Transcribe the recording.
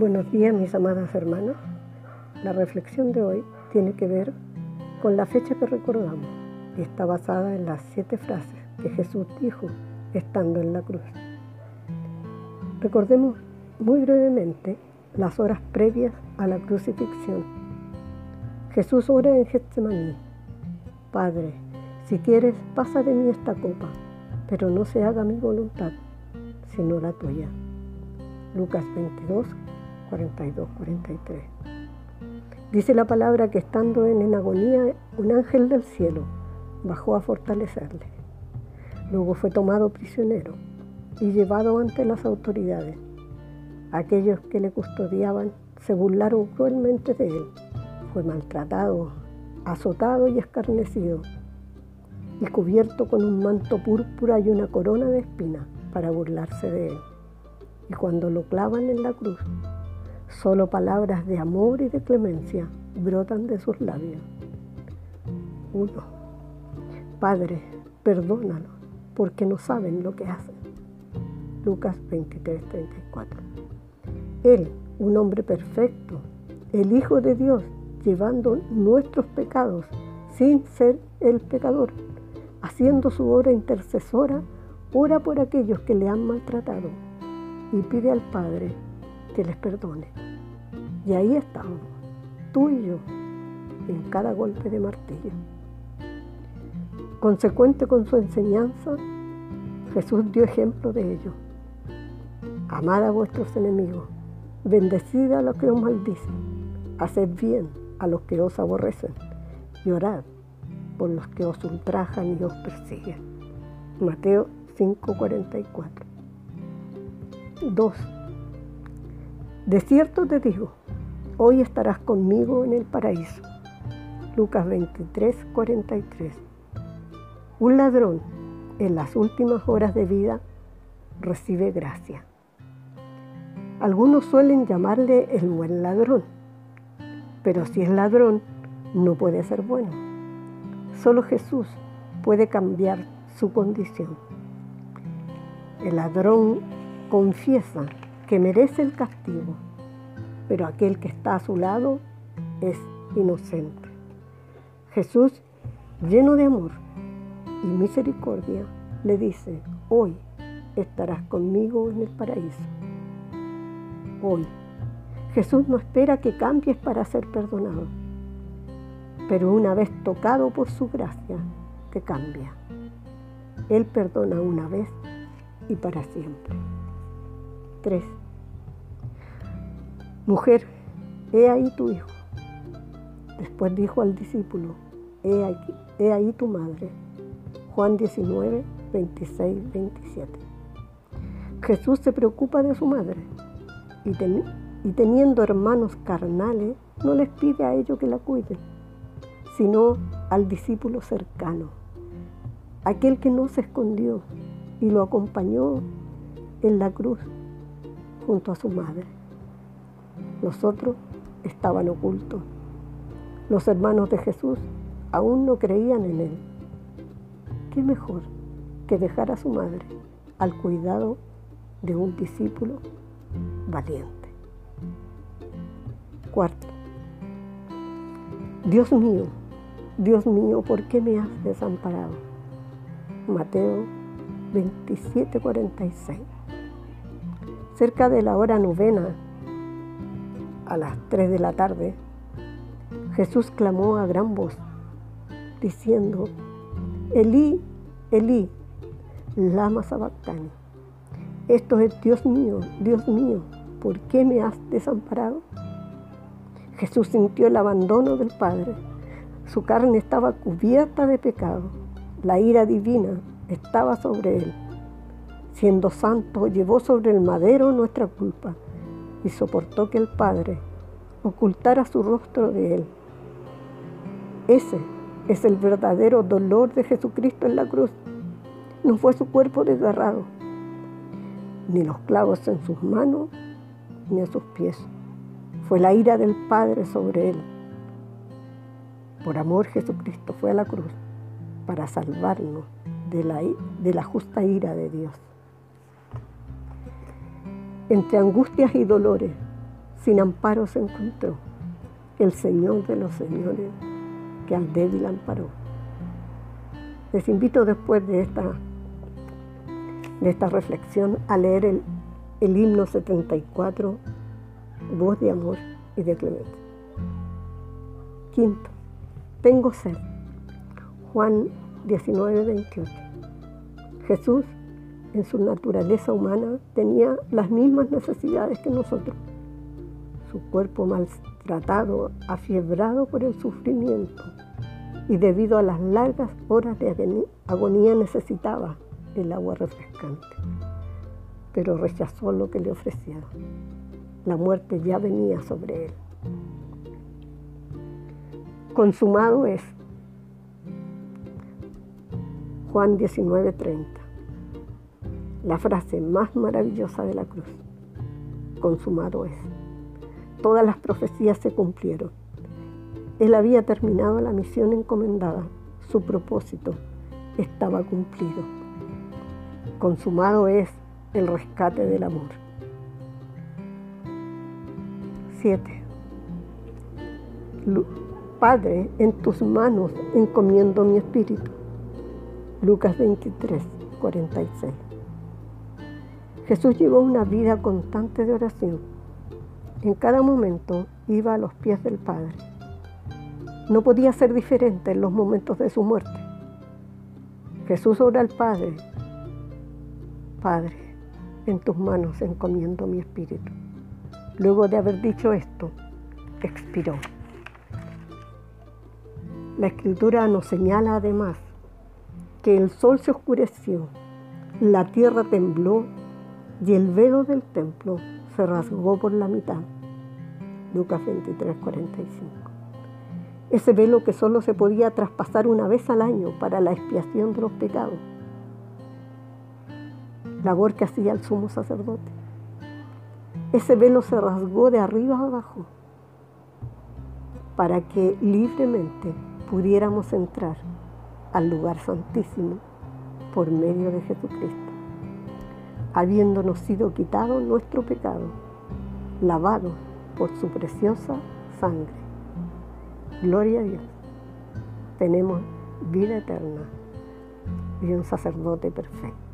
Buenos días mis amadas hermanos. La reflexión de hoy tiene que ver con la fecha que recordamos y está basada en las siete frases que Jesús dijo estando en la cruz. Recordemos muy brevemente las horas previas a la crucifixión. Jesús ora en Getsemaní. Padre, si quieres, pasa de mí esta copa, pero no se haga mi voluntad, sino la tuya. Lucas 22, 42, 43. Dice la palabra que estando en agonía, un ángel del cielo bajó a fortalecerle. Luego fue tomado prisionero y llevado ante las autoridades. Aquellos que le custodiaban se burlaron cruelmente de él. Fue maltratado, azotado y escarnecido, y cubierto con un manto púrpura y una corona de espinas para burlarse de él. Y cuando lo clavan en la cruz, Solo palabras de amor y de clemencia brotan de sus labios. Uno. Padre, perdónalo, porque no saben lo que hacen. Lucas 23, 34. Él, un hombre perfecto, el Hijo de Dios, llevando nuestros pecados sin ser el pecador, haciendo su obra intercesora, ora por aquellos que le han maltratado y pide al Padre que les perdone. Y ahí estamos, tú y yo, en cada golpe de martillo. Consecuente con su enseñanza, Jesús dio ejemplo de ello. Amad a vuestros enemigos, bendecid a los que os maldicen, haced bien a los que os aborrecen y orad por los que os ultrajan y os persiguen. Mateo 5:44. 2. De cierto te digo, hoy estarás conmigo en el paraíso. Lucas 23, 43. Un ladrón en las últimas horas de vida recibe gracia. Algunos suelen llamarle el buen ladrón, pero si es ladrón, no puede ser bueno. Solo Jesús puede cambiar su condición. El ladrón confiesa que merece el castigo, pero aquel que está a su lado es inocente. Jesús, lleno de amor y misericordia, le dice, hoy estarás conmigo en el paraíso. Hoy. Jesús no espera que cambies para ser perdonado, pero una vez tocado por su gracia, te cambia. Él perdona una vez y para siempre. 3. Mujer, he ahí tu hijo. Después dijo al discípulo, he, ahí tu madre. Juan 19, 26, 27. Jesús se preocupa de su madre y, y teniendo hermanos carnales, no les pide a ellos que la cuiden, sino al discípulo cercano, aquel que no se escondió y lo acompañó en la cruz junto a su madre. Los otros estaban ocultos. Los hermanos de Jesús aún no creían en él. ¿Qué mejor que dejar a su madre al cuidado de un discípulo valiente? Cuarto, Dios mío, Dios mío, ¿por qué me has desamparado? Mateo 27:46 cerca de la hora novena, a las 3 de la tarde, Jesús clamó a gran voz, diciendo, Elí, Elí, lama sabactani. Esto es Dios mío, Dios mío, ¿por qué me has desamparado? Jesús sintió el abandono del Padre. Su carne estaba cubierta de pecado. La ira divina estaba sobre él siendo santo, llevó sobre el madero nuestra culpa y soportó que el Padre ocultara su rostro de él. Ese es el verdadero dolor de Jesucristo en la cruz. No fue su cuerpo desgarrado, ni los clavos en sus manos, ni en sus pies. Fue la ira del Padre sobre él. Por amor Jesucristo fue a la cruz para salvarnos de la, de la justa ira de Dios entre angustias y dolores, sin amparo se encontró el Señor de los señores que al débil amparó. Les invito después de esta, de esta reflexión a leer el, el himno 74, Voz de Amor y de Clemente. Quinto, tengo sed. Juan 19, 28. Jesús, en su naturaleza humana, tenía las mismas necesidades que nosotros. Su cuerpo maltratado, afiebrado por el sufrimiento y debido a las largas horas de agonía necesitaba el agua refrescante, pero rechazó lo que le ofrecieron. La muerte ya venía sobre él. Consumado es. Juan 19:30. La frase más maravillosa de la cruz. Consumado es. Todas las profecías se cumplieron. Él había terminado la misión encomendada. Su propósito estaba cumplido. Consumado es el rescate del amor. 7. Padre, en tus manos encomiendo mi espíritu. Lucas 23, 46. Jesús llevó una vida constante de oración. En cada momento iba a los pies del Padre. No podía ser diferente en los momentos de su muerte. Jesús ora al Padre. Padre, en tus manos encomiendo mi espíritu. Luego de haber dicho esto, expiró. La escritura nos señala además que el sol se oscureció, la tierra tembló y el velo del templo se rasgó por la mitad. Lucas 23, 45. Ese velo que solo se podía traspasar una vez al año para la expiación de los pecados. Labor que hacía el sumo sacerdote. Ese velo se rasgó de arriba a abajo para que libremente pudiéramos entrar al lugar santísimo por medio de Jesucristo, habiéndonos sido quitado nuestro pecado, lavado por su preciosa sangre. Gloria a Dios. Tenemos vida eterna y un sacerdote perfecto.